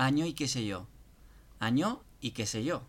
año y qué sé yo. Año y qué sé yo.